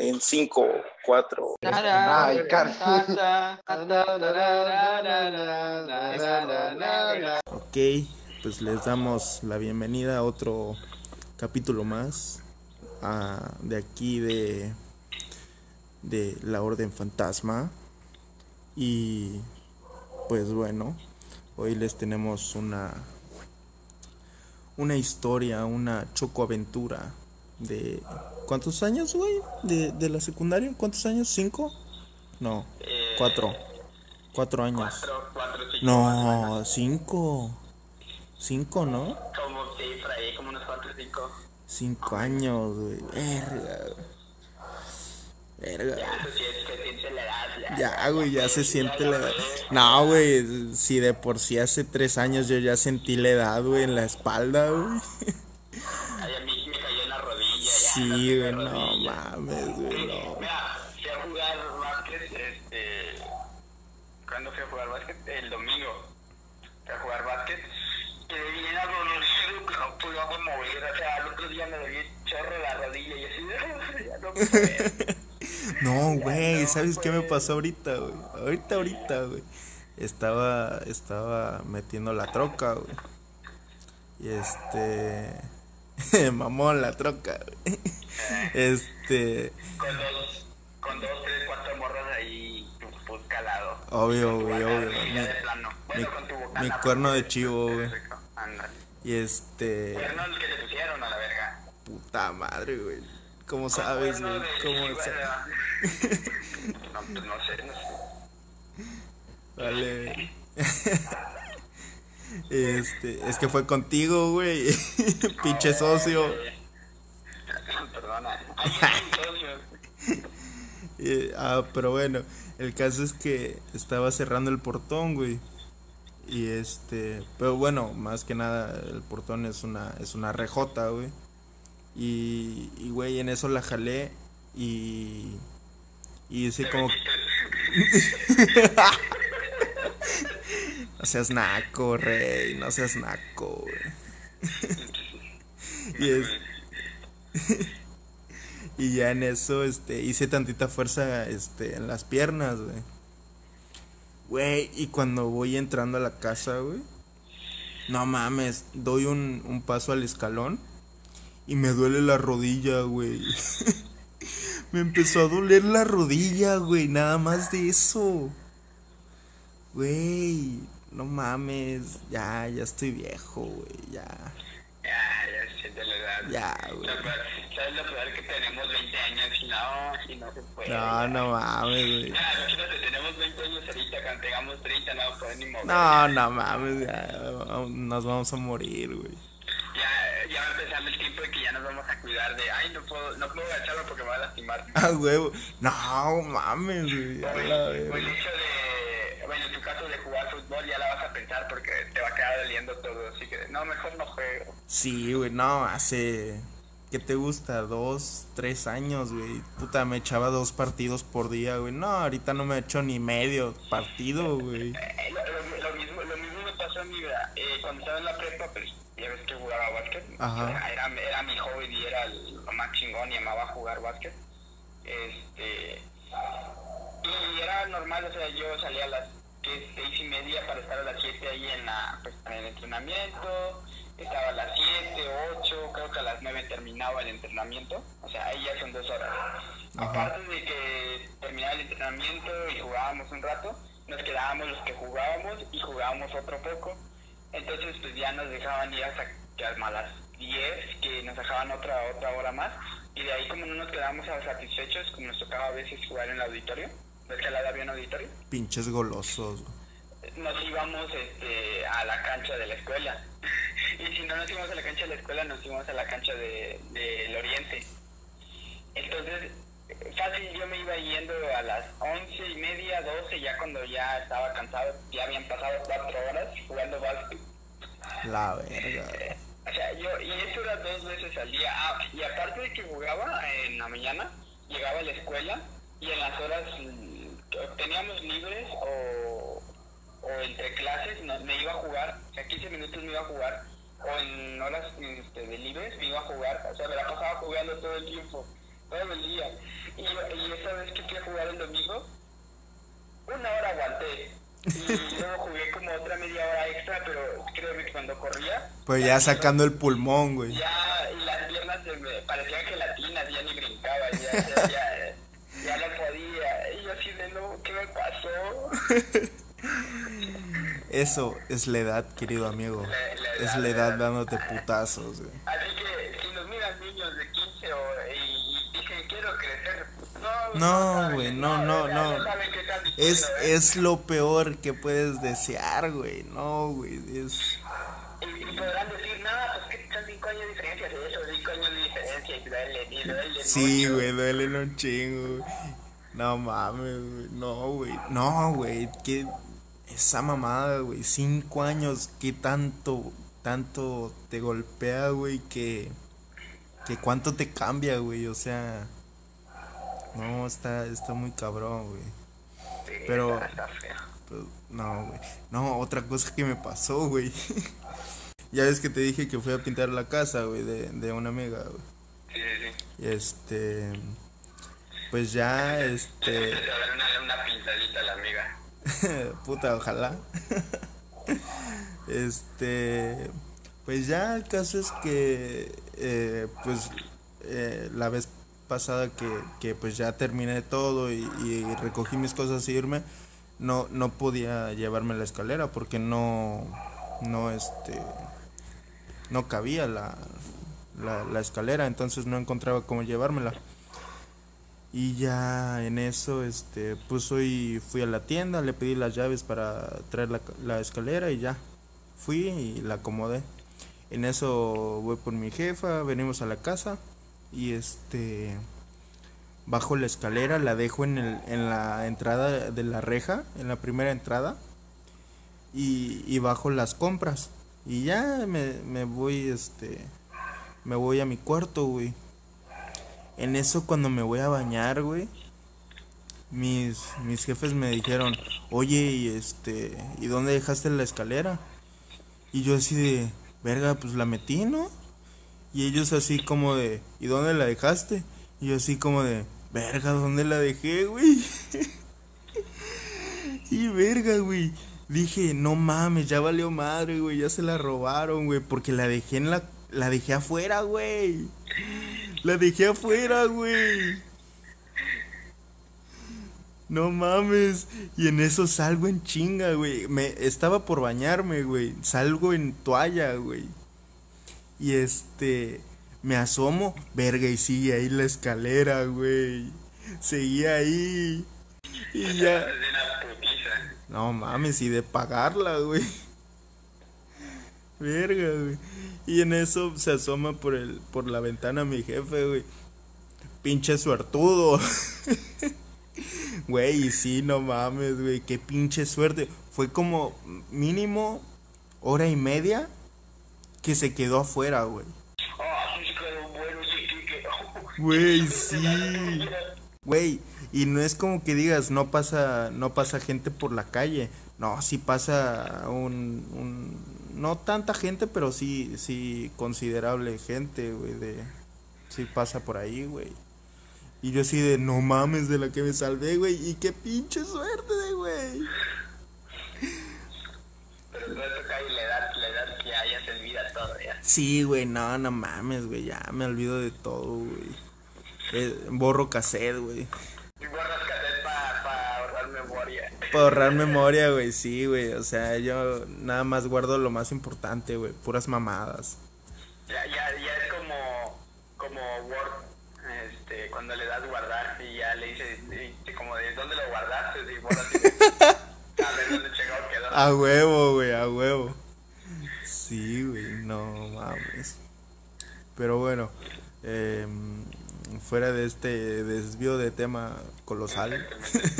En 5, 4. Ay, Ok, pues les damos la bienvenida a otro capítulo más ah, de aquí de, de la Orden Fantasma. Y pues bueno, hoy les tenemos una una historia, una chocoaventura de ¿cuántos años, güey? De, de la secundaria, ¿cuántos años? ¿Cinco? No, cuatro. Cuatro años. Cuatro, cuatro, cinco, No, cinco. Cinco, ¿no? Como sí, por ahí, como unos cuatro, cinco. Cinco años, güey. Verga. Verga. Ya, se siente la edad. Ya, Ya, güey, ya se siente la edad. No, güey, si de por sí hace tres años yo ya sentí la edad, güey, en la espalda, güey. Ay, a mí me cayó en la rodilla. ya, Sí, güey, no mames, güey, no. Mira, fui a jugar básquet, este... ¿Cuándo fui a jugar básquet? El domingo. Fui a jugar básquet. Quedé bien adolorido, que no podía mover. O sea, el otro día me dolía chorro la rodilla y así, ya no puedo. No, güey, ¿sabes qué me pasó ahorita, güey? Ahorita, ahorita, güey. Estaba, estaba metiendo la troca, güey. Y este... Mamón, la troca, güey. Este... con dos, con dos, tres, cuatro morras ahí, pues, calado. Obvio, güey, obvio. Mi, de plano. Bueno, mi- con tu bocana, mi cuerno de chivo, güey. Y este... Cuernos que te pusieron a la verga. Puta madre, güey. ¿Cómo sabes, güey? Cuerno ¿Cómo sabes? No, pues no sé, no sé. Vale. Este, es que fue contigo, güey. Pinche socio. Perdona. Eh, ah, pero bueno, el caso es que estaba cerrando el portón, güey. Y este, pero bueno, más que nada el portón es una es una rejota, güey. Y y güey, en eso la jalé y y hice como No seas naco, rey, no seas naco, güey. y es y ya en eso este hice tantita fuerza este en las piernas, güey. Güey, y cuando voy entrando a la casa, güey, no mames, doy un, un paso al escalón y me duele la rodilla, güey. me empezó a doler la rodilla, güey, nada más de eso. Güey, no mames, ya, ya estoy viejo, güey, ya. Ya, ya se siente la edad. Ya, güey. ¿Sabes lo peor que tenemos 20 años y no, y no se puede? No, no mames, güey. Ya, imagínate, tenemos 20 años ahorita, cuando tengamos 30 no a poder ni mover. No, no mames, ya, nos vamos a morir, güey. Ya, ya va empezando el tiempo de que ya nos vamos a cuidar de, ay, no puedo, no puedo agacharlo porque me va a lastimar. Ah, huevo. No, mames, güey. a O el, hecho de, bueno, en tu caso de jugar fútbol ya la vas a pensar porque te va a quedar doliendo todo, así que no, mejor no juego. Sí, güey, no, hace. ¿Qué te gusta? Dos, tres años, güey. Puta, me echaba dos partidos por día, güey. No, ahorita no me echo ni medio partido, güey. Eh, lo, lo- lo mismo, lo mismo me pasó a mí. Eh, cuando estaba en la prepa, pues ya ves que jugaba básquet. Ajá. Era, era mi hobby y era lo más chingón y amaba jugar básquet. Este. Y era normal, o sea, yo salía a las ¿qué? seis y media para estar a las siete ahí en, la, pues, en el entrenamiento. Estaba a las siete, ocho, creo que a las nueve terminaba el entrenamiento. O sea, ahí ya son dos horas. Ajá. Aparte de que terminaba el entrenamiento y jugábamos un rato, nos quedábamos los que jugábamos y jugábamos otro poco. Entonces, pues ya nos dejaban ir hasta que a las 10, que nos dejaban otra otra hora más. Y de ahí, como no nos quedábamos satisfechos, como nos tocaba a veces jugar en el auditorio, ¿ves que al lado había un auditorio? Pinches golosos, nos íbamos este, a la cancha de la escuela. y si no nos íbamos a la cancha de la escuela, nos íbamos a la cancha de- del Oriente. Entonces, fácil, yo me iba yendo a las once y media, doce, ya cuando ya estaba cansado, ya habían pasado cuatro horas jugando básquet. La verga. O sea, yo, y eso era dos veces al día. Ah, y aparte de que jugaba en la mañana, llegaba a la escuela y en las horas que teníamos libres o, o entre clases no- me iba a jugar, o sea, 15 minutos me iba a jugar, o en horas este, de libres me iba a jugar, o sea, me la pasaba jugando todo el tiempo. todo el día. Y, y esa vez que fui a jugar el domingo, una hora aguanté. Y luego jugué como otra media hora extra, pero créeme que cuando corría. Pues ya sacando el pulmón, güey. Ya, y las piernas se me parecían gelatinas, ya ni brincaba, ya, ya, ya, ya no podía. Y yo así de no, ¿qué me pasó? Eso es la edad, querido amigo. La- la Es edad, la la edad edad. dándote putazos, güey. Así que si nos miran niños de 15 o, y, y dicen quiero crecer, no, No, güey, no, no, no. qué están Es, ¿eh? es lo peor que puedes desear, güey. No, güey. Es... Y, podrán decir, no, pues que son 5 años de diferencia de eso, 5 años de diferencia y duelen, y duelen Sí, güey, duelen un chingo. No mames, güey. No, güey. No, güey. Que esa mamada, güey. Cinco años, que tanto, tanto te golpea, güey, que, que cuánto te cambia, güey. O sea, no, está, está muy cabrón, güey. Sí, pero-. Pues, no, güey. No, otra cosa que me pasó, güey. ya ves que te dije que fui a pintar la casa, güey, de, de una amiga, güey. Sí, sí, este. Pues ya, este. Una, una pintadita a la amiga. Puta, ojalá. este. Pues ya el caso es que. eh, pues. eh, la vez pasada que, que pues ya terminé todo y, y recogí mis cosas y irme. No, no podía llevarme la escalera porque no. No este. No cabía la, la, la escalera, entonces no encontraba cómo llevármela. Y ya en eso, este, pues hoy fui a la tienda, le pedí las llaves para traer la, la escalera y ya. Fui y la acomodé. En eso voy por mi jefa, venimos a la casa y este bajo la escalera, la dejo en, el, en la entrada de la reja, en la primera entrada y, y bajo las compras. Y ya me, me voy, este, me voy a mi cuarto, güey. En eso cuando me voy a bañar, güey, mis, mis jefes me dijeron, oye, y este, ¿y dónde dejaste la escalera? Y yo así de, verga, pues la metí, ¿no? Y ellos así como de, ¿y dónde la dejaste? Y yo así como de, verga, ¿dónde la dejé, güey? y verga, güey. Dije, no mames, ya valió madre, güey, ya se la robaron, güey, porque la dejé en la, la dejé afuera, güey. La dejé afuera, güey. No mames. Y en eso salgo en chinga, güey. Me estaba por bañarme, güey. Salgo en toalla, güey. Y este me asomo, verga, y sigue ahí la escalera, güey. Seguía ahí. Y ya. No mames, y de pagarla, güey. Verga, güey. Y en eso se asoma por el por la ventana mi jefe, güey. Pinche suertudo. Güey, sí, no mames, güey, qué pinche suerte. Fue como mínimo hora y media que se quedó afuera, güey. Güey, sí. Güey, y no es como que digas, no pasa, no pasa gente por la calle. No, sí pasa un, un no tanta gente, pero sí, sí considerable gente, güey, de, sí pasa por ahí, güey. Y yo así de, no mames de la que me salvé, güey, y qué pinche suerte güey. Pero todo eso cae la edad, la edad que haya se olvida todo, ya. Sí, güey, no, no mames, güey, ya me olvido de todo, güey. Eh, borro cassette, güey. Y borras cassette para pa ahorrar memoria. Para ahorrar memoria, güey, sí, güey. O sea, yo nada más guardo lo más importante, güey. Puras mamadas. Ya, ya, ya es como, como Word, este, cuando le das guardar y ya le dices, como de dónde lo guardaste, y y a ver dónde checado quedó. A huevo, güey, a huevo. Sí, güey, no mames. Pero bueno, em, fuera de este desvío de tema colosal,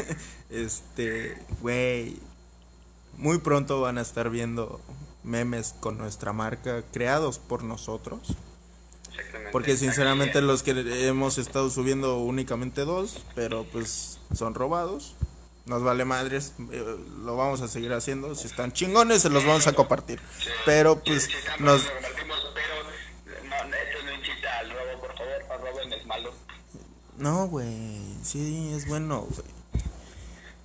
este, güey, muy pronto van a estar viendo memes con nuestra marca creados por nosotros. Porque sinceramente los que hemos estado subiendo únicamente dos, pero pues son robados. Nos vale madres, eh, lo vamos a seguir haciendo. Si están chingones, se los vamos a compartir. Pero pues nos... lo compartimos, pero no, esto no incita al robo, por favor, no roben, es malo. No, güey. Sí, es bueno, güey.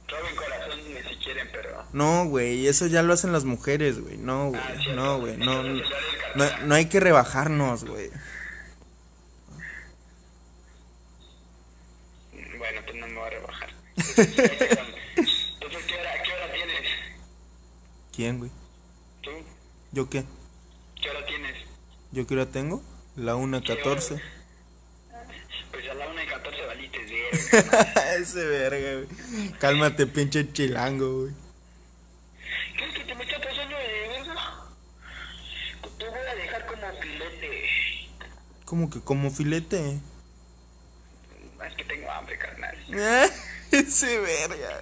Roben corazón si quieren, pero. No, güey, eso ya lo hacen las mujeres, güey. No, güey. Ah. No, güey. No, no, no hay que rebajarnos, güey. Bueno, pues no me voy a rebajar. Entonces, ¿qué hora, ¿qué hora tienes? ¿Quién, güey? ¿Tú? ¿Yo qué? ¿Qué hora tienes? ¿Yo qué hora tengo? La 1.14. Pues a la 1 y 14 valiste de Ese verga, güey. Cálmate, pinche chilango, güey. ¿Crees que te me está pasando de verga? Te voy a dejar como filete. Como que como filete. Es que tengo hambre, carnal. Ese verga.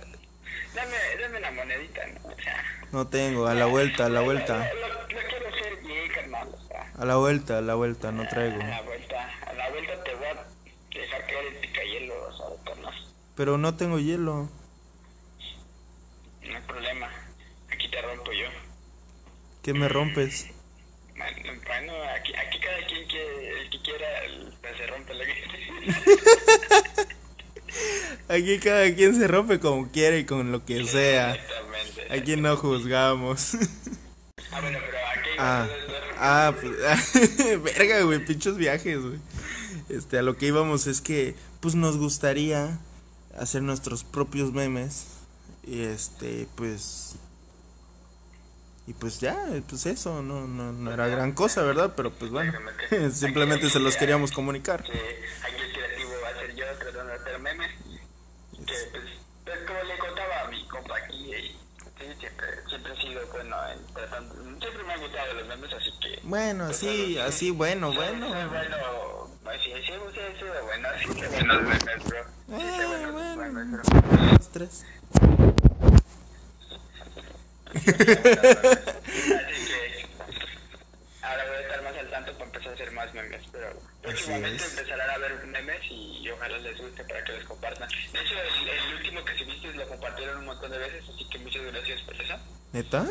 Dame, dame una monedita, ¿no? O sea. No tengo, a la vuelta, a la vuelta. Lo, lo- lo quiero hacer bien, carnal. O sea. A la vuelta, a la vuelta, no traigo. A la vuelta, a la vuelta te voy a dejar caer el picayelo, o sea, carnal. Pero no tengo hielo. No hay problema. Aquí te rompo yo. ¿Qué me rompes? Bueno, aquí, aquí cada quien que, el que quiera pues, se rompe la que Aquí cada quien se rompe como quiere y con lo que sea. Aquí no juzgamos. Ah, bueno, pero aquí Ah, ah, pues, verga, güey, pinchos viajes, güey. Este, a lo que íbamos es que, pues, nos gustaría hacer nuestros propios memes. Y este, pues. Y pues ya, pues eso, no, no, no era gran cosa, ¿verdad? Pero pues bueno, simplemente se los queríamos comunicar. que aquí el creativo va a ser yo tratando de hacer memes. Que pues, pues como le contaba a mi compa aquí, y, sí, siempre, siempre he sido bueno en tratando, siempre me han gustado los memes, así que... Bueno, así, así, bueno, bueno. Bueno, sí, sí, sí, he sido bueno, así que buenos memes, bro. Buenos bueno. Dos, tres. Así que ahora voy a estar más al tanto para empezar a hacer más memes, pero próximamente es. empezarán a ver memes y, ojalá les guste para que les compartan. De hecho, el, el último que subiste lo compartieron un montón de veces, así que muchas gracias por eso. ¿Neta?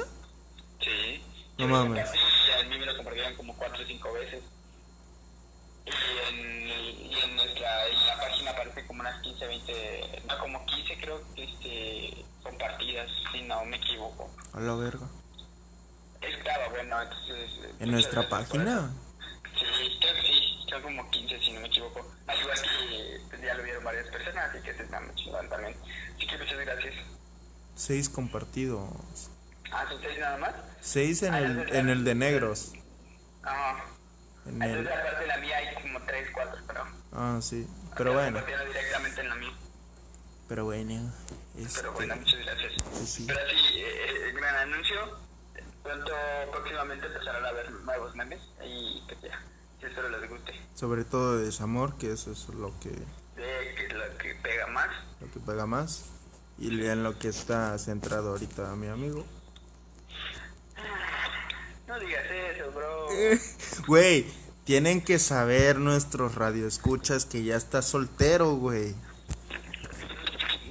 Sí. No mames. a mí me lo compartieron como 4 o 5 veces. Y en, y en nuestra en la página aparece como unas 15, 20, no, como 15 creo que este, compartidas, si no me equivoco. A la verga. Estaba bueno, entonces... eh, ¿En nuestra página? Sí, creo que sí, son como 15 si no me equivoco. Al igual que pues, ya lo vieron varias personas, así que se está muy chingón también. Así que muchas gracias. Seis compartidos. Ah, ¿son seis nada más? Seis en el, en el de negros. Ah, En el, entonces aparte de la mía hay como 3, 4, pero... ah, sí. Pero bueno, directamente en la mía. pero bueno. Pero Este, bueno, muchas gracias. pues sí. Pero sí, eh, gran anuncio. Pronto, próximamente empezarán a ver nuevos memes y pues ya, si espero les guste. Sobre todo de desamor, que eso es lo que, De que es lo que pega más. lo que pega más. Y en lo que está centrado ahorita mi amigo. No digas eso, bro. Güey, tienen que saber nuestros radioescuchas que ya está soltero, güey.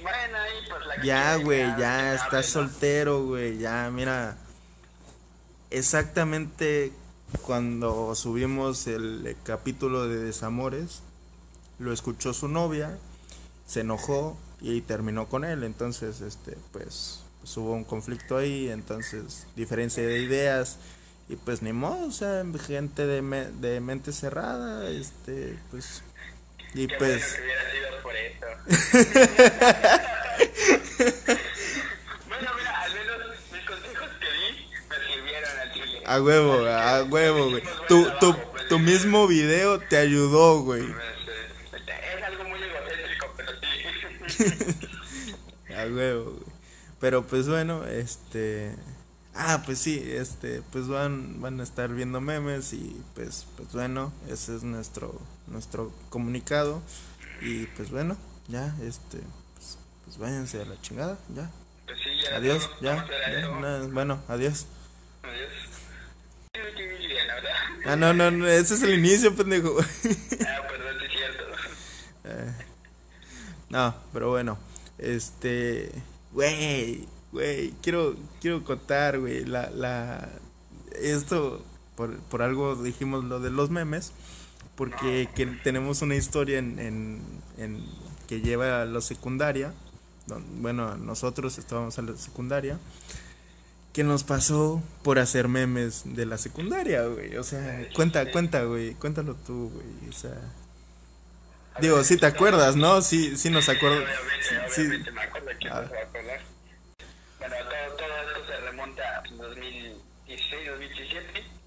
Bueno, ahí pues la Ya, güey, ya está soltero, güey. Ya, mira. Exactamente cuando subimos el capítulo de Desamores, lo escuchó su novia, se enojó y terminó con él. Entonces, este, pues, pues hubo un conflicto ahí, entonces, diferencia de ideas. Y pues ni modo, o sea, gente de, me- de mente cerrada, este, pues. Y Qué pues. bueno que hubiera sido por eso. bueno, mira, al menos mis consejos que di me sirvieron al chile. A huevo, a huevo, güey. Tu, tu, tu mismo video te ayudó, güey. Pues, Es algo muy egocéntrico, pero sí. A huevo, güey. Pero pues bueno, este. Ah, pues sí, este, pues van, van a estar viendo memes y pues, pues bueno, ese es nuestro, nuestro comunicado. Y pues bueno, ya, este, pues, pues váyanse a la chingada, ya. Pues sí, ya Adiós, todo, ya, ya, nada, bueno, adiós. Adiós. Ah, no, no, no, ese es el inicio, pendejo. Ah, perdón, es cierto. Eh, no, pero bueno, este, güey, güey, quiero, quiero contar, güey, la, la, esto, por, por algo dijimos lo de los memes, porque que tenemos una historia en, en, que lleva a la secundaria. bueno, nosotros estábamos en la secundaria. Que nos pasó por hacer memes de la secundaria, güey. O sea, cuenta, cuenta, güey. Cuéntalo tú, güey. O sea. Digo, si te acuerdas, ¿no? Sí, sí nos acuerdo. Sí, me acuerdo que ah. Bueno, todo, todo esto se remonta a 2016, 2017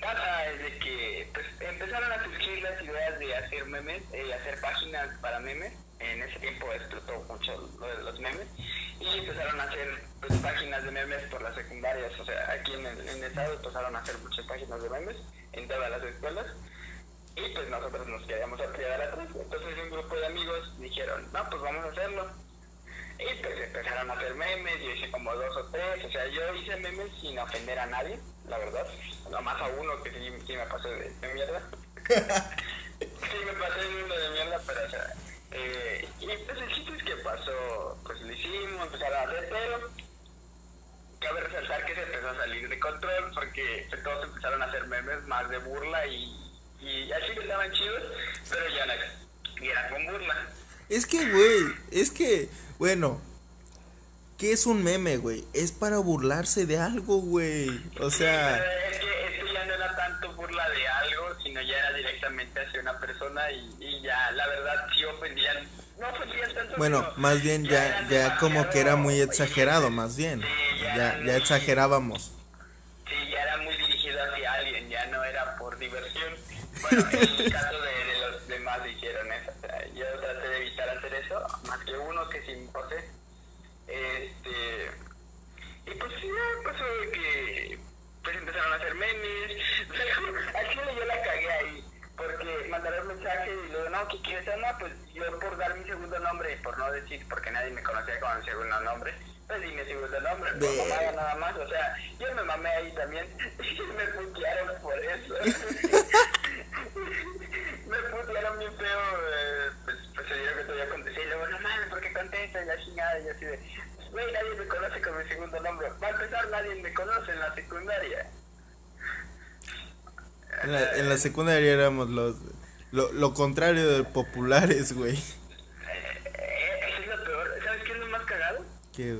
pasa de que pues, empezaron a surgir las ideas de hacer memes, eh, hacer páginas para memes. En ese tiempo explotó mucho lo de los memes y empezaron a hacer pues, páginas de memes por las secundarias. O sea, aquí en el, en el estado empezaron a hacer muchas páginas de memes en todas las escuelas y pues nosotros nos queríamos apoyar atrás. Entonces un grupo de amigos dijeron, no, pues vamos a hacerlo. Y pues empezaron a hacer memes, yo hice como dos o tres, o sea, yo hice memes sin ofender a nadie la verdad. Nomás a uno que sí, sí me pasé de, de mierda. sí me pasé de uno de mierda, pero o sea... Eh, y pues el chiste es que pasó, pues lo hicimos, empezaron a hacer, pero cabe resaltar que se empezó a salir de control porque todos empezaron a hacer memes más de burla y, y así que estaban chidos, pero ya no, y era con burla. Es que, güey, es que, bueno, ¿Qué es un meme, güey? Es para burlarse de algo, güey. O sea... es que esto ya no era tanto burla de algo, sino ya era directamente hacia una persona y, ya, la verdad, sí ofendían. No ofendían tanto. Bueno, más bien ya, ya, como que era muy exagerado, más bien. ya, ya, exagerábamos. Sí, ya era muy dirigido hacia alguien, ya no era por diversión. Bueno, en el caso de, los demás hicieron eso. O sea, yo traté de evitar hacer eso, más que uno que sí me este, y pues ya pasó de que pues empezaron a hacer memes. Aquí yo la cagué ahí. Porque mensaje y luego, no, ¿qué quieres? No, pues yo por dar mi segundo nombre, por no decir, porque nadie me conocía con mi segundo nombre, pues di mi segundo nombre, por mamada nada más. O sea, yo me mamé ahí también y me putearon por eso. me putearon bien feo, eh, pues, pues se dio que todavía contesté y luego, no mames, ¿por qué contestas? Ya chingada, y así de, güey, nadie me conoce con mi segundo nombre. Va a empezar, nadie me conoce en la secundaria. En la, en la secundaria éramos los, lo, lo contrario de populares, güey. Eh, eso es lo peor. ¿Sabes qué es lo más cagado? ¿Qué,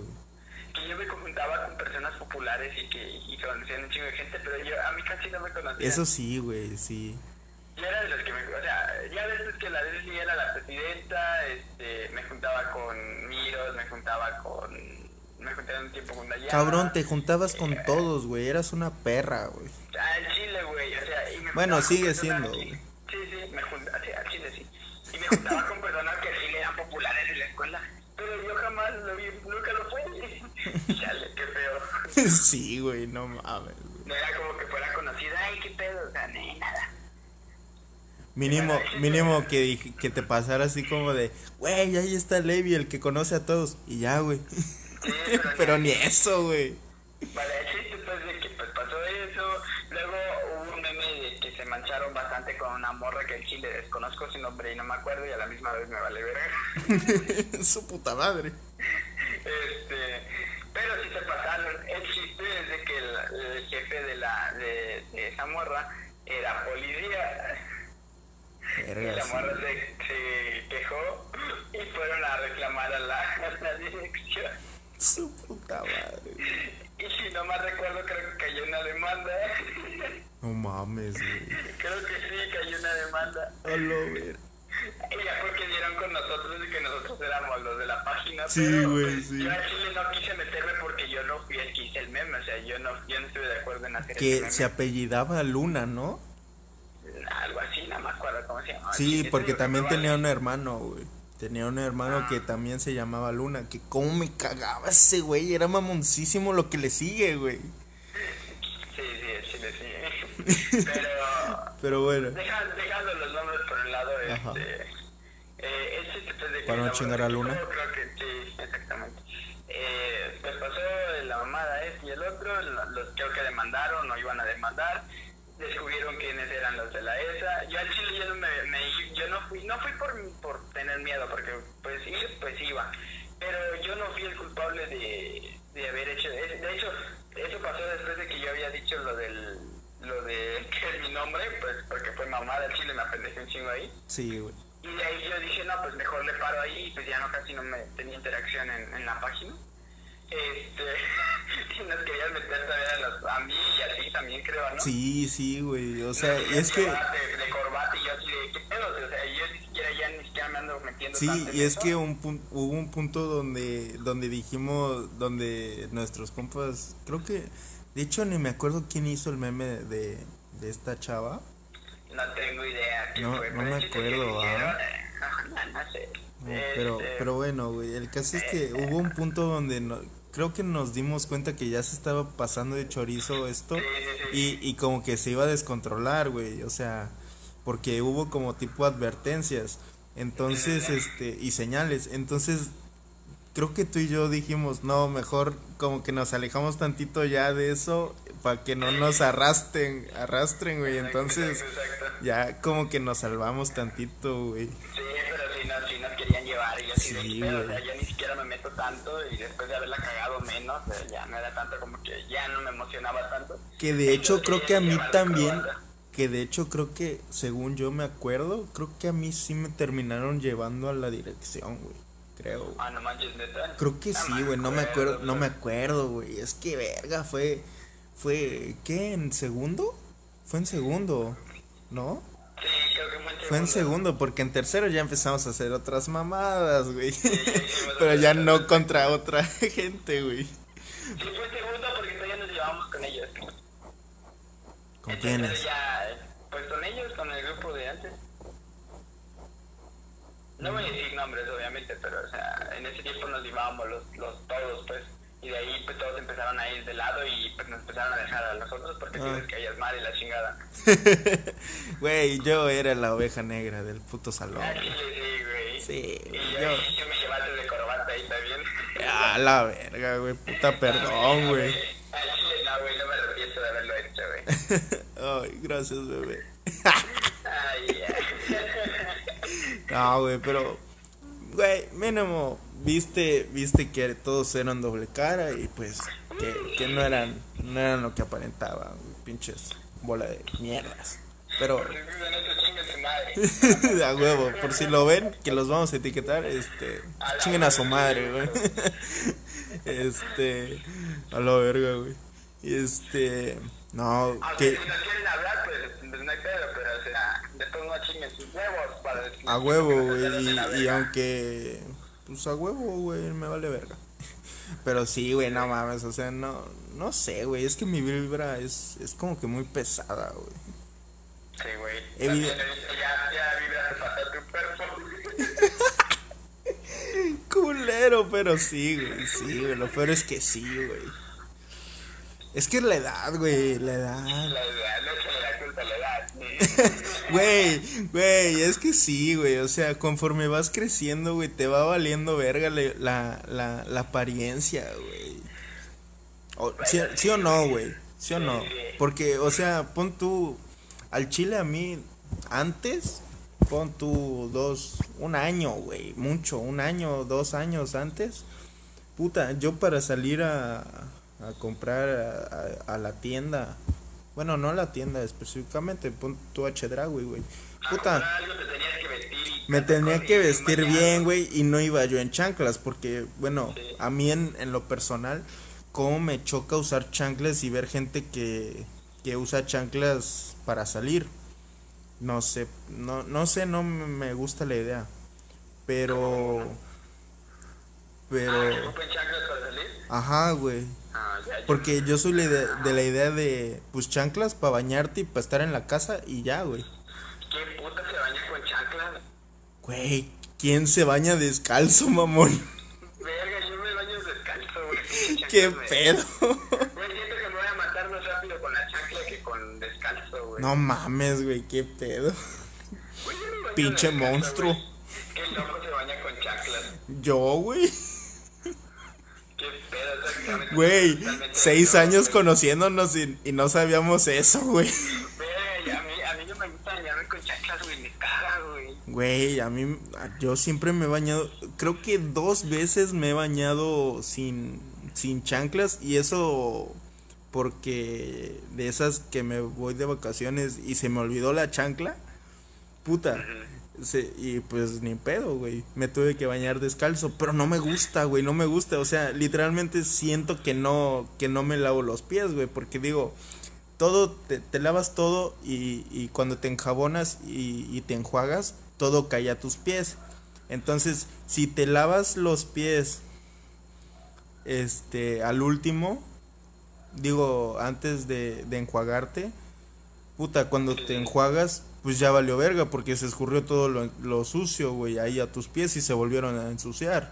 Que yo me conjuntaba con personas populares y que y conocían un chingo de gente, pero yo a mí casi no me conocían. Eso sí, güey, sí. Yo era de los que me... O sea, ya veces que la vez era la presidenta, este, me juntaba con Miros, me juntaba con... Me juntaba un tiempo con Dayana. Cabrón, te juntabas con eh, todos, güey, eras una perra, güey. Ah, el Chile, güey, o sea... Y me bueno, sigue siendo, güey. Sí, sí, me juntaba, sí, al Chile sí. Y me juntaba con personas que sí eran populares en la escuela. Pero yo jamás lo vi, nunca lo fue. Chale, qué feo. Sí, güey, no mames. No era como que fuera conocida, ay, qué pedo, o sea, ni nada. Mínimo, mínimo que, que te pasara así como de, güey, ahí está Levi, el que conoce a todos. Y ya, güey. pero, ni eso, güey. Vale, sí, después de que pues, pasó eso, luego hubo un meme de que se mancharon bastante con una morra que el chile desconozco su nombre y no me acuerdo y a la misma vez me vale ver. su puta madre. Este, pero sí se pasaron. El chiste es de que el, jefe de, la, de, de esa morra era policía y la morra se, quejó y fueron a reclamar a la, dirección. Su puta madre. Y si no más recuerdo, creo que cayó una demanda. No mames, güey. Creo que sí, cayó una demanda. A lo ver. Y ya porque dieron con nosotros y que nosotros éramos los de la página. Sí, güey, sí. Yo a Chile no quise meterme porque yo no fui el que hice el meme. O sea, yo no, yo hacer Que se apellidaba Luna, ¿no? algo así, no me acuerdo cómo se llamaba. Sí, porque también tenía un hermano, güey. Tenía un hermano que ah. también se llamaba Luna, que como me cagaba ese güey, era mamoncísimo lo que le sigue, güey. Sí, sí, sí le sigue. Pero, Pero bueno. dejando los nombres por un lado, este, eh, este de Para no chingar a Luna. Creo que sí, exactamente. Eh, pues pasó la mamada este y el otro, los creo que demandaron o iban a demandar descubrieron quiénes eran los de la ESA. Yo al chile yo no, me, yo no fui, no fui por, por tener miedo, porque pues ir, pues iba. Pero yo no fui el culpable de, de haber hecho, de, hecho, eso pasó después de que yo había dicho lo del, lo de que es mi nombre, pues porque fue mamá del chile, me apendejé un chingo ahí. Sí, güey. Y de ahí yo dije, no, pues mejor le paro ahí, pues ya no casi no me tenía interacción en, en la página. Este, nos querías meter todavía a, los, a mí y a ti también, creo, ¿no? Sí, sí, güey. O sea, Nos es que. De, de corbata y yo así de, ¿qué pedo? O sea, yo ni siquiera ya ni siquiera me ando metiendo Sí, tanto y es eso. que un pun- hubo un punto donde, donde dijimos, donde nuestros compas, creo que, de hecho ni me acuerdo quién hizo el meme de, de esta chava. No tengo idea No- fue. no me acuerdo, ¿ah? no, no sé. No, pero, Este, pero bueno, güey, el caso es que hubo un punto donde no, creo que nos dimos cuenta que ya se estaba pasando de chorizo esto y, y como que se iba a descontrolar, güey, o sea, porque hubo como tipo advertencias, entonces, este, y señales, entonces, creo que tú y yo dijimos, no, mejor como que nos alejamos tantito ya de eso para que no nos arrastren, arrastren, güey, entonces, ya como que nos salvamos tantito, güey. Sí llevar y yo así de, Sí, "¿Qué pedo?". o güey. sea, yo ni siquiera me meto tanto y después de haberla cagado menos, eh, ya no era tanto como que ya no me emocionaba tanto. Que de hecho Entonces, creo que a mí también, que de hecho creo que según yo me acuerdo, creo que a mí sí me terminaron llevando a la dirección, güey. Creo. güey. Ah, no manches, neta. Creo que No sí, güey, no me acuerdo, no me acuerdo, güey. Es que verga, fue fue ¿qué? ¿En segundo? Fue en segundo, ¿no? Sí, creo que fue en Fue en segundo. porque en tercero ya empezamos a hacer otras mamadas, güey. ya Pero ya no contra otra gente, güey. Sí, fue en segundo porque todavía nos llevamos con ellos. ¿Con quiénes? Ya, pues con ellos, con el grupo de antes. No voy a decir nombres, obviamente, pero, o sea, en ese tiempo nos llevábamos los, los todos, pues. Y de ahí, pues, todos empezaron a ir de lado y, pues, nos empezaron a dejar a nosotros porque Ah. si les caías mal y la chingada. Güey, yo era la oveja negra del puto salón. Ah, sí, sí, güey. Sí, Y yo. yo, yo me llevaste de corbata ahí también. Ah, la verga, güey. Puta perdón, güey. No, güey, no me arrepiento de haberlo hecho, güey. Ay, gracias, bebé. Ay, ya. No, güey, pero. Güey, mínimo. Viste, viste que todos eran doble cara y pues que, que no eran no eran lo que aparentaban, pinches bola de mierdas. Pero a huevo, por si lo ven, que los vamos a etiquetar, este, chinguen a su madre, güey. Este, a la verga, güey. Y este, no, que si nos quieren hablar, no hay pedo, pero o sea, después no chinguen sus huevos para decir a huevo, güey, y, y aunque, pues a huevo, güey, me vale verga. Pero sí, güey, no mames, o sea, no, no sé, güey, es que mi vibra es, es como que muy pesada, güey. Sí, güey. Ya, ya tu. Culero, pero sí, güey, sí, güey, lo peor es que sí, güey. Es que la edad, güey, la edad. La idea, no se le da culpa a la edad. Güey, güey, es que sí, güey. O sea, conforme vas creciendo, güey, te va valiendo verga la, la, la apariencia, güey. ¿sí, o no, güey? ¿Sí o no? Porque, o sea, pon tú. Al chile a mí, antes, pon tú dos. Un año, güey. Mucho, un año, dos años antes. Puta, yo para salir a, comprar a la tienda. Bueno, no la tienda específicamente, pon tu H Dragui, güey. Puta, Para algo te tenías que vestir y me tenía que vestir bien, güey, y no iba yo en chanclas, porque, bueno, a mí en, en lo personal, cómo me choca usar chanclas y ver gente que, que usa chanclas para salir. No sé, no, no sé, no me gusta la idea. Pero, Ah, ¿que pero, ocupen chanclas para salir? ajá, güey. Porque yo soy idea- de la idea de, pues, chanclas para bañarte y para estar en la casa y ya, güey. ¿Quién puta se baña con chanclas? Güey, ¿quién se baña descalzo, mamón? Verga, yo me baño descalzo, güey. ¿Qué chanclas, güey. pedo? Güey, siento que me voy a matar más rápido con la chancla que con descalzo, güey. No mames, güey, qué pedo. Güey, yo me baño pinche descalzo, monstruo. güey. Qué loco se baña con chanclas. Yo, güey. Güey, seis años güey. conociéndonos y, y no sabíamos eso, güey. Verga, y a mí, a mí no me gusta bañarme con chanclas, güey. Me caga, güey. Güey, a mí, yo siempre me he bañado, creo que dos veces me he bañado sin, sin chanclas y eso porque de esas que me voy de vacaciones y se me olvidó la chancla, puta. Y pues ni pedo, güey. Me tuve que bañar descalzo, pero no me gusta, güey, no me gusta. O sea, literalmente siento que no, que no me lavo los pies, güey, porque digo, todo, te, te lavas todo y, y cuando te enjabonas y, y te enjuagas, todo cae a tus pies. Entonces, si te lavas los pies, este, al último, digo, antes de, de enjuagarte, puta, cuando te enjuagas, pues ya valió verga, porque se escurrió todo lo, lo sucio, güey, ahí a tus pies y se volvieron a ensuciar.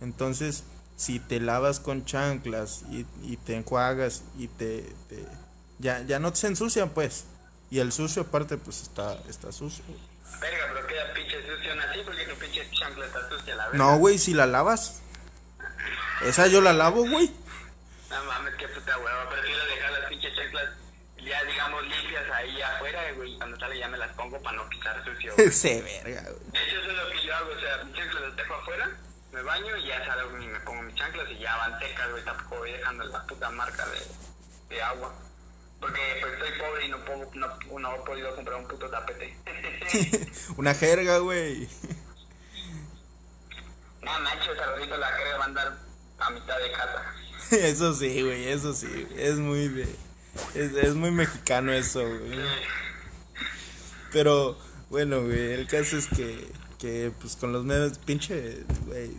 Entonces, si te lavas con chanclas y, y te enjuagas y te, te- ya, ya no se ensucian, pues. Y el sucio aparte, pues está, está sucio. Verga, pero queda pinche sucio así porque tu pinche chancla está sucia, la verga. No, güey, si la lavas. Esa yo la lavo, güey. No mames, qué puta hueva. Prefiero dejar las pinches chanclas ya, digamos, limpias ahí afuera, güey. y Cuando sale ya me las pongo para no pisar sucio. güey. Se verga, güey. Eso es lo que yo hago. O sea, mis chanclas las dejo afuera, me baño y ya salgo y me pongo mis chanclas y ya van secas, güey. Tampoco voy dejando la puta marca de, de agua. Porque pues estoy pobre y no, puedo, no, no he podido comprar un puto tapete. Una jerga, güey. no ese ratito la creo va a andar a mitad de casa. Eso sí, güey, eso sí. Es muy de. Es, es muy mexicano eso, güey. Pero, bueno, güey, el caso es que, que pues con los memes, pinche, güey.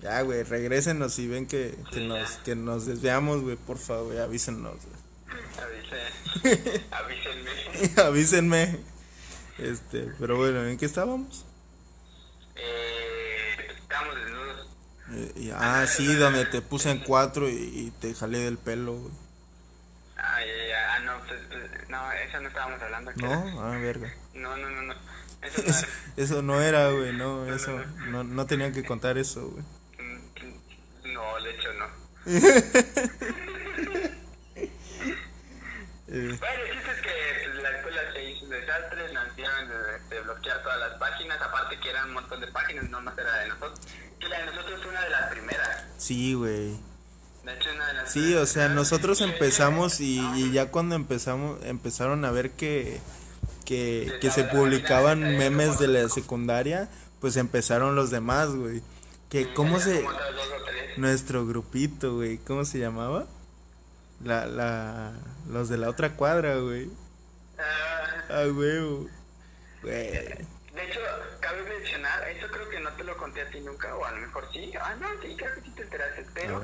Ya, güey, regrésenos y ven que, que, nos, que nos desviamos, güey, por favor, avísenos, güey. Avísenme. Avísenme. Este, pero bueno, ¿en qué estábamos? Eh, estamos desnudos. Eh, y- ah, sí, donde te puse en cuatro y, y te jalé del pelo, güey. Ah, ya, ya, ah, no, pues, pues, no, eso no estábamos hablando. ¿qué ¿No? Ah, verga. No, no, no, no. Eso no era. eso no era, güey, no, eso, no, no tenía que contar eso, güey. Mm, No, de hecho no. Eh, Bueno, el chiste es que la escuela se hizo un desastre, nos hicieron de, de bloquear todas las páginas, aparte que eran un montón de páginas, no más era de nosotros. Que la de nosotros fue una de las primeras. sí, güey. Sí, o sea, nosotros empezamos y, y ya cuando empezamos, empezaron a ver que, que, que se publicaban memes de la secundaria, pues empezaron los demás, güey. Que, ¿cómo se...? Nuestro grupito, güey, ¿cómo se llamaba? La, la, los de la otra cuadra, güey. Ah, Ah, huevo. Güey. de hecho, cabe mencionar, eso creo que no te lo conté a ti nunca, o a lo mejor sí. Ah, no, sí, creo que sí te enteraste, pero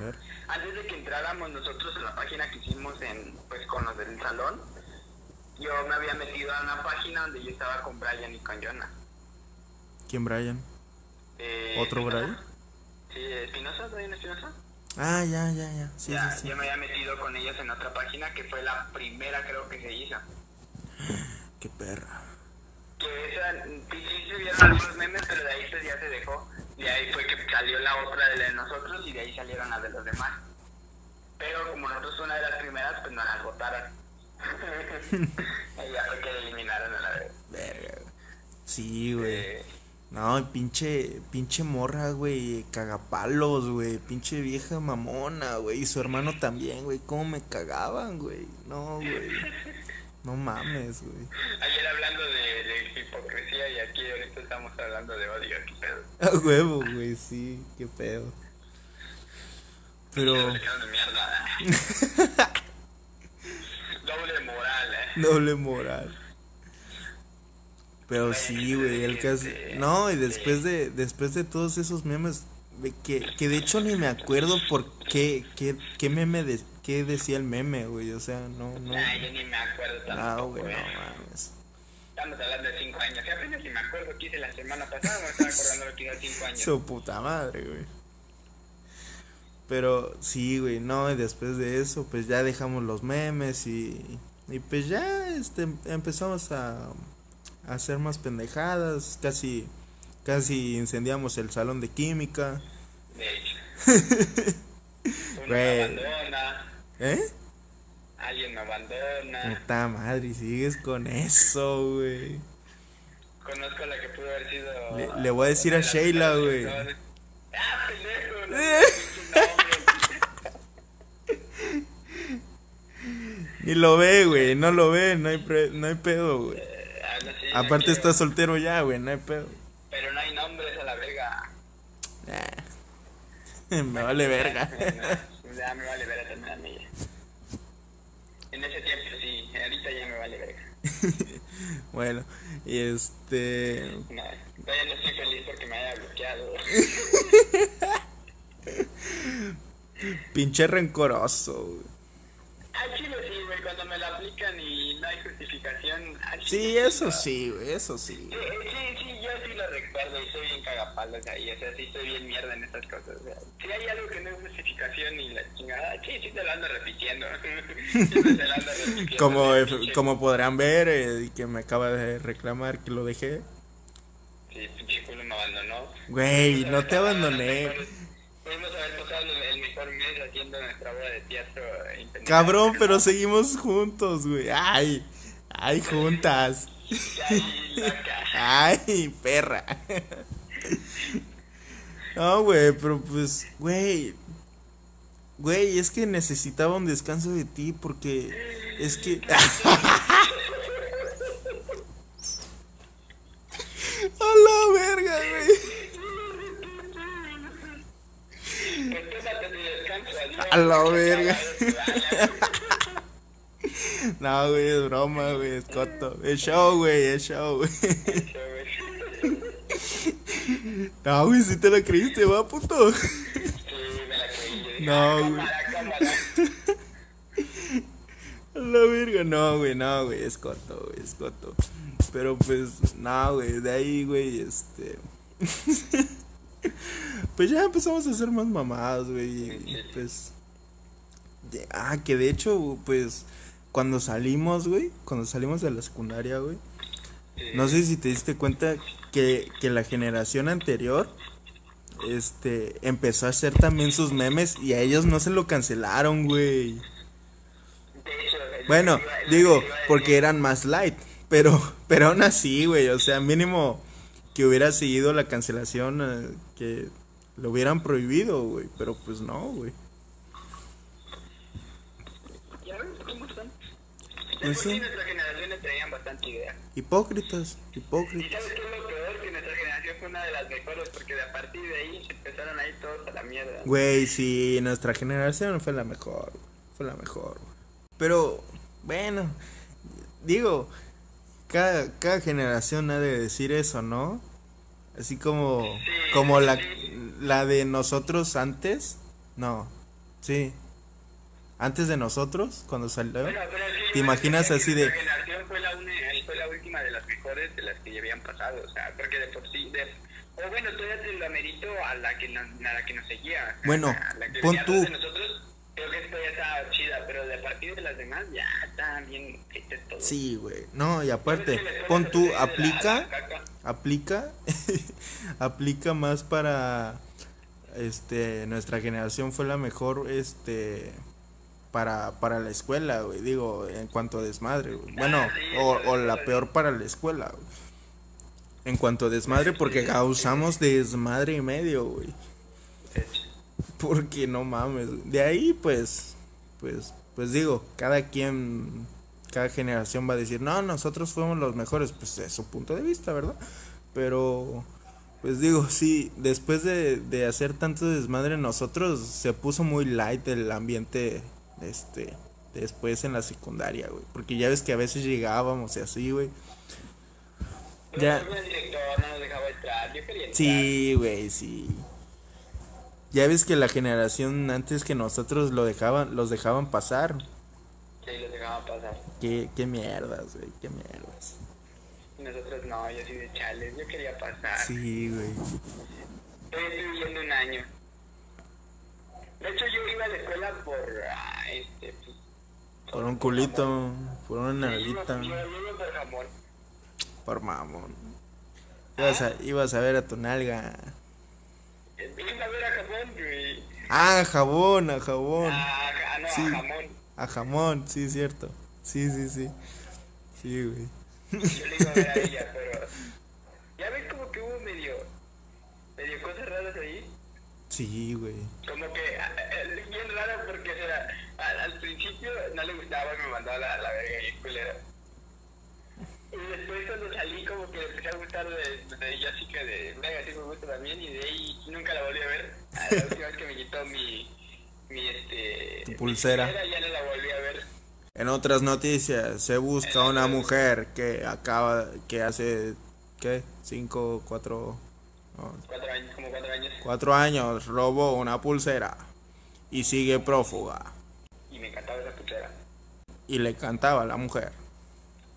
antes de que entráramos nosotros a la página que hicimos en, pues, con los del salón, yo me había metido a una página donde yo estaba con Brian y con Jonah. ¿Quién, Brian? Eh, ¿Otro. Brian? Sí, Espinosa, Brian Espinosa. Ah, ya, ya, ya. Sí, ya, sí, sí. yo me había metido con ellos en otra página que fue la primera creo que se hizo. Qué perra. Que esa, sí, se vieron algunos memes, pero de ahí ya se dejó. De ahí fue que salió la otra de la de nosotros y de ahí salieron las de los demás. Pero como nosotros una de las primeras, pues nos las votaron. ya fue que eliminaron a la vez. Verga. Sí, güey. Eh, No, pinche, pinche morra, güey, cagapalos, güey, pinche vieja mamona, güey, y su hermano también, güey, cómo me cagaban, güey, no, güey, no mames, güey, ayer hablando de, de hipocresía y aquí ahorita estamos hablando de odio. ¿qué pedo? a huevo, güey, sí, qué pedo, pero. Doble moral, eh. doble moral, pero sí, güey, el caso, no, y después de, después de todos esos memes, que, que de hecho ni me acuerdo por qué, qué, qué meme, de, qué decía el meme, güey, o sea, no, no, Ay, yo ni me acuerdo no, tampoco, güey, no eh. mames. Estamos hablando de 5 años. Y apenas si me acuerdo que hice la semana pasada, me estaba acordando lo que hice hace 5 años. Su puta madre, güey. Pero sí, güey, no, y después de eso, pues ya dejamos los memes y, y pues ya este, empezamos a, a hacer más pendejadas, casi, casi incendiamos el salón de química, De hecho. Güey. abandona, ¿eh? alguien me abandona. Puta madre, y sigues con eso, güey. Conozco a la que pudo haber sido. Le- le voy a decir a Sheila, güey. Ah, pendejo, no, Eh. Ni lo ve, güey, no lo ve, no hay, pre- no hay pedo, güey. Eh, sé, Aparte no está soltero ya, güey, no hay pedo. Pero no hay nombres a la verga. Eh, Me vale verga. ya me vale verga también a mí. En ese tiempo sí, ahorita ya me vale verga. Bueno, y este... No, todavía no estoy feliz porque me haya bloqueado. Pinche rencoroso, güey. Al chile sí, güey, cuando me la aplican y no hay justificación. Sí, eso sí, güey, eso sí. Sí, eh, sí, sí, yo sí lo recuerdo y soy bien cagapalos ahí, o sea, sí soy bien mierda en esas cosas. O sea, si hay algo que no es justificación y la chingada, sí, sí te lo ando repitiendo. Siempre te lo ando repitiendo. Como, Sí, podrán ver, eh, y que me acaba de reclamar que lo dejé. Sí, pinche culo me abandonó. Güey, no te abandoné. Pudimos haber pasado el, mejor mes haciendo nuestra obra de teatro. Cabrón, pero seguimos juntos, güey. Ay, ay, juntas. Ay, perra. No, güey, pero pues, güey. Güey, es que necesitaba un descanso de ti porque es que... A la verga, güey. A la verga. No, güey, es broma, güey, es coto. Es show, güey, es show, güey. No, güey, si te la creíste, va, puto. Sí, me la creí. Yo dije, No, ah, güey. A la verga, no, güey, no, güey, es coto, güey, es coto. Pero pues, no, güey, de ahí, güey, este. pues ya empezamos a hacer más mamadas, güey. Y pues. de- ah, que de hecho, pues, cuando salimos, güey, cuando salimos de la secundaria, güey. No sé si te diste cuenta que, que la generación anterior. Este, empezó a hacer también sus memes y a ellos no se lo cancelaron, güey. Bueno, digo, porque eran más light, pero, pero aún así, güey, o sea, mínimo que hubiera seguido la cancelación, eh, que lo hubieran prohibido, güey, pero pues no, güey. ¿Ya ves cómo son? Bastante idea. Hipócritas, ¿Y hipócritas. sabes qué es lo peor? Que nuestra generación fue una de las mejores porque de a partir de ahí se empezaron a ir todos a la mierda. Güey, sí, nuestra generación fue la mejor, fue la mejor. Pero, bueno, digo, cada, cada generación ha de decir eso, ¿no? Así como, como la, la de nosotros antes, no, sí, antes de nosotros, cuando salió. Bueno, sí, ¿Te imaginas así de- fue la, mejores de las que ya habían pasado, o sea, porque de por sí, de, o bueno, todavía te lo amerito a la que nos, a la que nos seguía. Bueno, a la que pon tú. de nosotros, creo que esto ya estaba chida, pero de a partir de las demás ya está bien hechas todo. Sí, güey, no, y aparte, pon tú, aplica. la aplica aplica más para este nuestra generación fue la mejor este para para la escuela güey digo en cuanto a desmadre güey. bueno Ah, sí, o, la peor para la escuela güey. en cuanto a desmadre porque causamos desmadre y medio güey porque no mames güey. de ahí pues pues pues digo cada quien cada generación va a decir no nosotros fuimos los mejores pues es su punto de vista verdad pero pues digo sí después de, de hacer tanto desmadre nosotros se puso muy light el ambiente este después en la secundaria güey porque ya ves que a veces llegábamos y así güey Ya. Entrar. Sí, güey, sí. Ya ves que la generación antes que nosotros lo dejaban, los dejaban pasar. Sí, los dejaba pasar. Qué, qué mierdas, güey, qué mierdas. Nosotros no, yo así de chales, yo quería pasar. Sí, güey. Estoy viviendo un año. De hecho, yo iba a la escuela por, ah, este, pues, Por un culito, por una Yo iba, nalguita, yo, yo iba por jamón. por mamón. Ibas a, ibas a ver a tu nalga. Eh, Iba a ver a jamón, güey. Ah, jabón, a jabón. Ah, ja- no, Sí. a jamón. A jamón, sí, cierto. Sí, sí, sí. Sí, güey. Yo le iba a ver a ella, pero... Ya ves como que hubo medio... Medio cosas raras ahí. Sí, güey. Como que... ah, eh, bien raro porque, o sea... al, al principio no le gustaba y me mandaba la, la verga y culera. Y después cuando salí como que empecé a gustar de, de Jessica de Mega, sí me gusta también y de ahí nunca la volví a ver. A la última vez que me quitó mi, mi este... Tu mi pulsera. ya no la volví a ver. En otras noticias, se busca una mujer que acaba, que hace, ¿qué? Cinco, cuatro, no, Cuatro años, como cuatro años. cuatro años robó una pulsera y sigue prófuga. Y me encantaba esa pulsera. Y le cantaba a la mujer.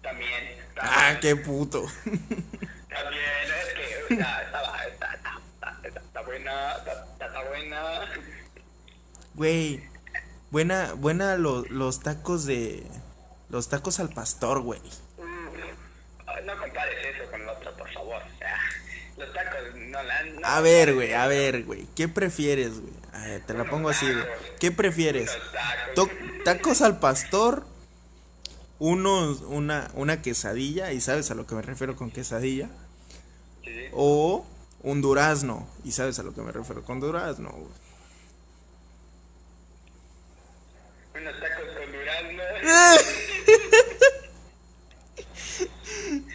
También. Ah, también. qué puto. También, es que está, está, está, está, buena, está buena. Güey, buena, buena lo- los tacos de, los tacos al pastor, güey. Ah, No compares eso con el otro, por favor. O sea, los tacos no la no A ver, güey, a ver, güey. ¿Qué prefieres, güey? A ver, te la pongo así, güey. ¿Qué prefieres? Tacos. Al pastor, unos, una, una quesadilla, y sabes a lo que me refiero con quesadilla, sí. o un durazno, y sabes a lo que me refiero con durazno, güey. Unos tacos con durazno.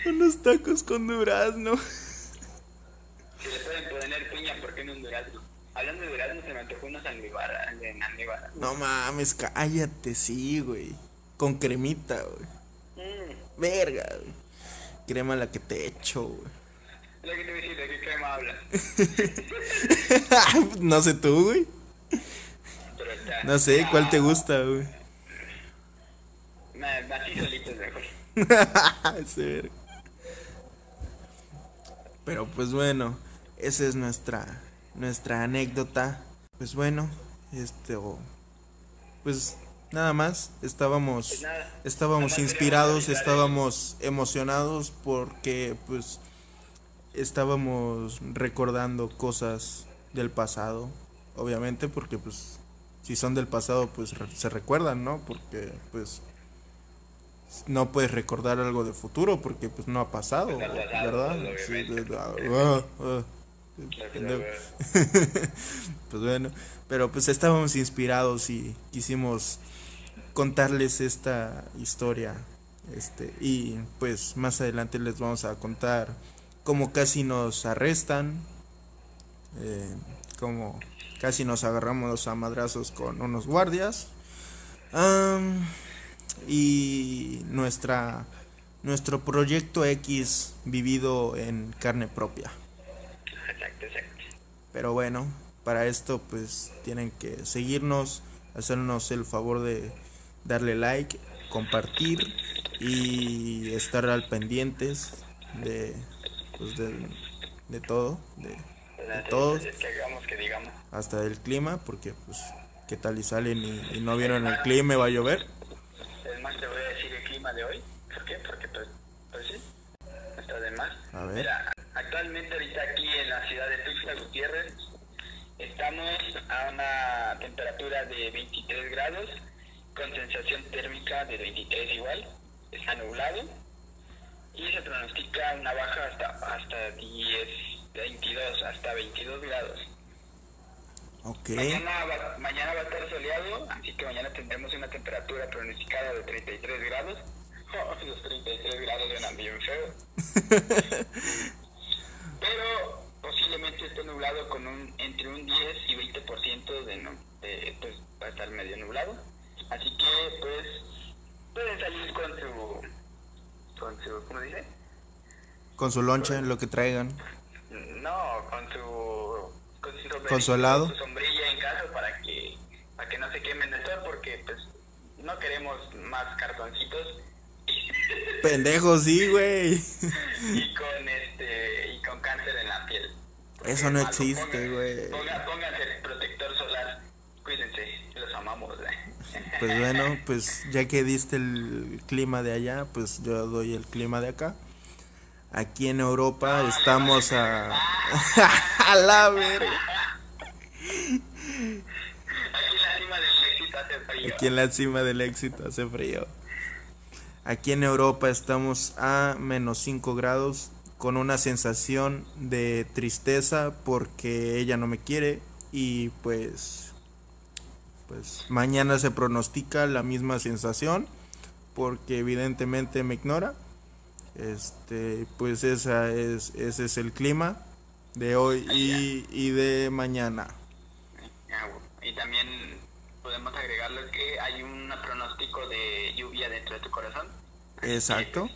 Unos tacos con durazno. Si le pueden poner piña, ¿por qué no un durazno? Hablando de durazno, se me antojó unos almíbar, en almíbar. No mames, cállate, sí, güey. Con cremita, güey. Mm. Verga, güey. Crema la que te echo, güey. Lo que te voy a decir, ¿de qué crema hablas? no sé tú, güey. No sé, ¿cuál te gusta, güey? Así solito es mejor. Sí. Pero pues bueno, esa es nuestra nuestra anécdota. Pues bueno, este pues nada más, estábamos Pues nada. estábamos Nada más inspirados, estábamos emocionados porque pues estábamos recordando cosas del pasado, obviamente porque pues si son del pasado pues se recuerdan, ¿no? Porque pues no puedes recordar algo de futuro porque pues no ha pasado, Pues ¿verdad? pues, Sí, pues bueno, pero pues estábamos inspirados y quisimos contarles esta historia. Este, y pues más adelante les vamos a contar cómo casi nos arrestan, eh, cómo casi nos agarramos a madrazos con unos guardias. y nuestra nuestro proyecto X vivido en carne propia. Pero bueno, para esto pues tienen que seguirnos, hacernos el favor de darle like, compartir y estar al pendientes de pues de, de todo, de, de todos, hasta del clima, porque pues qué tal y salen y, y no vieron el clima y va a llover. Es más, te voy a decir el clima de hoy. ¿Por qué? Porque, pues, pues sí, está de más. A ver. Mira, actualmente ahorita aquí Tuxtla Gutiérrez estamos a una temperatura de 23 grados con sensación térmica de 23 igual. Está nublado y se pronostica una baja hasta hasta 10, 22, hasta 22 grados. Ok, Mañana va, mañana va a estar soleado, así que mañana tendremos una temperatura pronosticada de 33 grados. Oh, los 33 grados suenan bien feo. Pero posiblemente esté nublado con un entre un 10 y 20% de, nu- de pues va a estar medio nublado. Así que pues pueden salir con su con su ¿cómo dice? con su lonche, lo que traigan. No, con su con su, sombrerito, ¿Con su sombrilla en casa para que para que no se quemen del sol porque pues no queremos más cartoncitos Pendejos, sí, güey. y con este y con cáncer en la piel. Porque Eso no malo. existe, güey. Pónganse el protector solar. Cuídense, los amamos. güey. Pues bueno, pues ya que diste el clima de allá, pues yo doy el clima de acá. Aquí en Europa estamos a... a la verga. Aquí en la cima del éxito hace frío. Aquí en la cima del éxito hace frío. Aquí en Europa estamos a menos 5 grados con una sensación de tristeza porque ella no me quiere y pues pues mañana se pronostica la misma sensación porque evidentemente me ignora. Este, pues esa es, ese es el clima de hoy y, y de mañana. Y también podemos agregarle que hay un pronóstico de lluvia dentro de tu corazón. Exacto.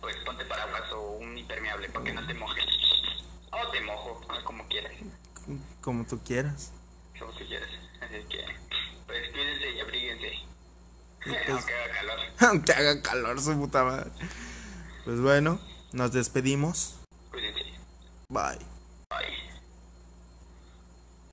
Pues ponte paraguas o un impermeable para que no te mojes. O te mojo, como quieras. Como tú quieras. Como tú quieras. Así que, pues cuídense y abríguense. pues- Aunque haga calor. Aunque haga calor su puta madre. Pues bueno, nos despedimos. Cuídense. Bye. Bye.